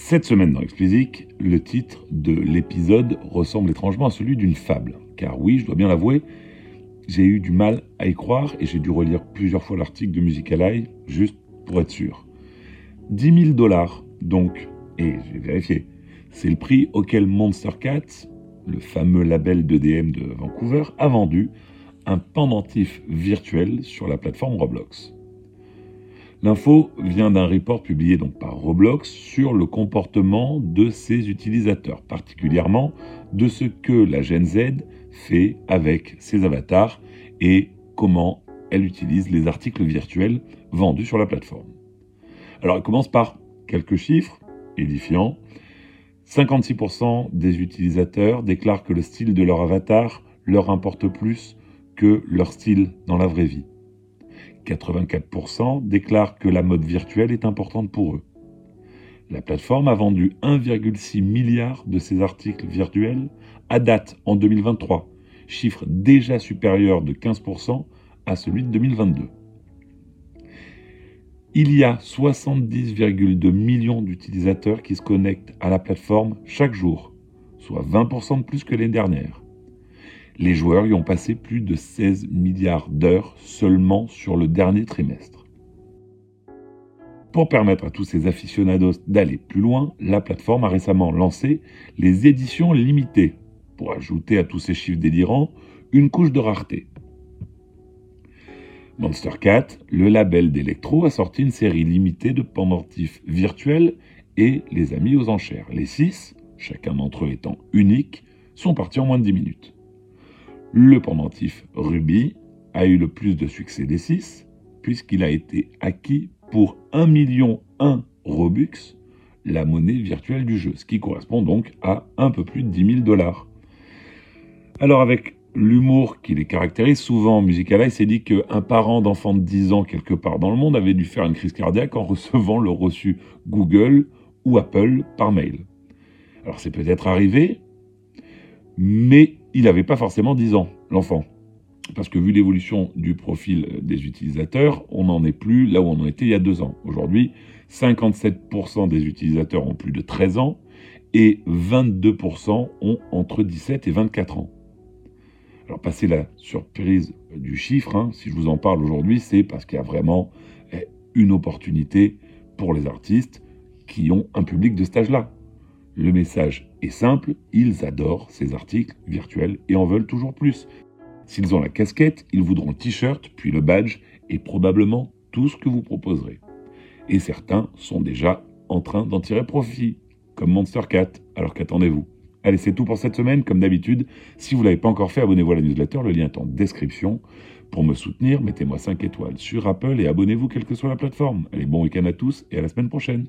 Cette semaine dans Explicit, le titre de l'épisode ressemble étrangement à celui d'une fable. Car oui, je dois bien l'avouer, j'ai eu du mal à y croire et j'ai dû relire plusieurs fois l'article de Musicaleye juste pour être sûr. 10 000 dollars, donc, et j'ai vérifié, c'est le prix auquel Monster Cat, le fameux label d'EDM de Vancouver, a vendu un pendentif virtuel sur la plateforme Roblox. L'info vient d'un report publié donc par Roblox sur le comportement de ses utilisateurs, particulièrement de ce que la Gen Z fait avec ses avatars et comment elle utilise les articles virtuels vendus sur la plateforme. Alors elle commence par quelques chiffres édifiants. 56% des utilisateurs déclarent que le style de leur avatar leur importe plus que leur style dans la vraie vie. 84% déclarent que la mode virtuelle est importante pour eux. La plateforme a vendu 1,6 milliard de ces articles virtuels à date en 2023, chiffre déjà supérieur de 15% à celui de 2022. Il y a 70,2 millions d'utilisateurs qui se connectent à la plateforme chaque jour, soit 20% de plus que l'année dernière. Les joueurs y ont passé plus de 16 milliards d'heures seulement sur le dernier trimestre. Pour permettre à tous ces aficionados d'aller plus loin, la plateforme a récemment lancé les éditions limitées, pour ajouter à tous ces chiffres délirants une couche de rareté. Monster Cat, le label d'Electro, a sorti une série limitée de pendentifs virtuels et les a mis aux enchères. Les six, chacun d'entre eux étant unique, sont partis en moins de 10 minutes. Le pendentif Ruby a eu le plus de succès des six, puisqu'il a été acquis pour 1 million 1 Robux, la monnaie virtuelle du jeu, ce qui correspond donc à un peu plus de 10 000 dollars. Alors avec l'humour qui les caractérise, souvent en Musicalize, c'est dit qu'un parent d'enfant de 10 ans quelque part dans le monde avait dû faire une crise cardiaque en recevant le reçu Google ou Apple par mail. Alors c'est peut-être arrivé, mais il n'avait pas forcément 10 ans, l'enfant. Parce que vu l'évolution du profil des utilisateurs, on n'en est plus là où on en était il y a deux ans. Aujourd'hui, 57% des utilisateurs ont plus de 13 ans et 22% ont entre 17 et 24 ans. Alors, passer la surprise du chiffre, hein, si je vous en parle aujourd'hui, c'est parce qu'il y a vraiment eh, une opportunité pour les artistes qui ont un public de stage là le message est simple, ils adorent ces articles virtuels et en veulent toujours plus. S'ils ont la casquette, ils voudront le t-shirt, puis le badge et probablement tout ce que vous proposerez. Et certains sont déjà en train d'en tirer profit, comme Monster Cat, alors qu'attendez-vous? Allez, c'est tout pour cette semaine, comme d'habitude. Si vous ne l'avez pas encore fait, abonnez-vous à la newsletter, le lien est en description. Pour me soutenir, mettez-moi 5 étoiles sur Apple et abonnez-vous quelle que soit la plateforme. Allez, bon week-end à tous et à la semaine prochaine.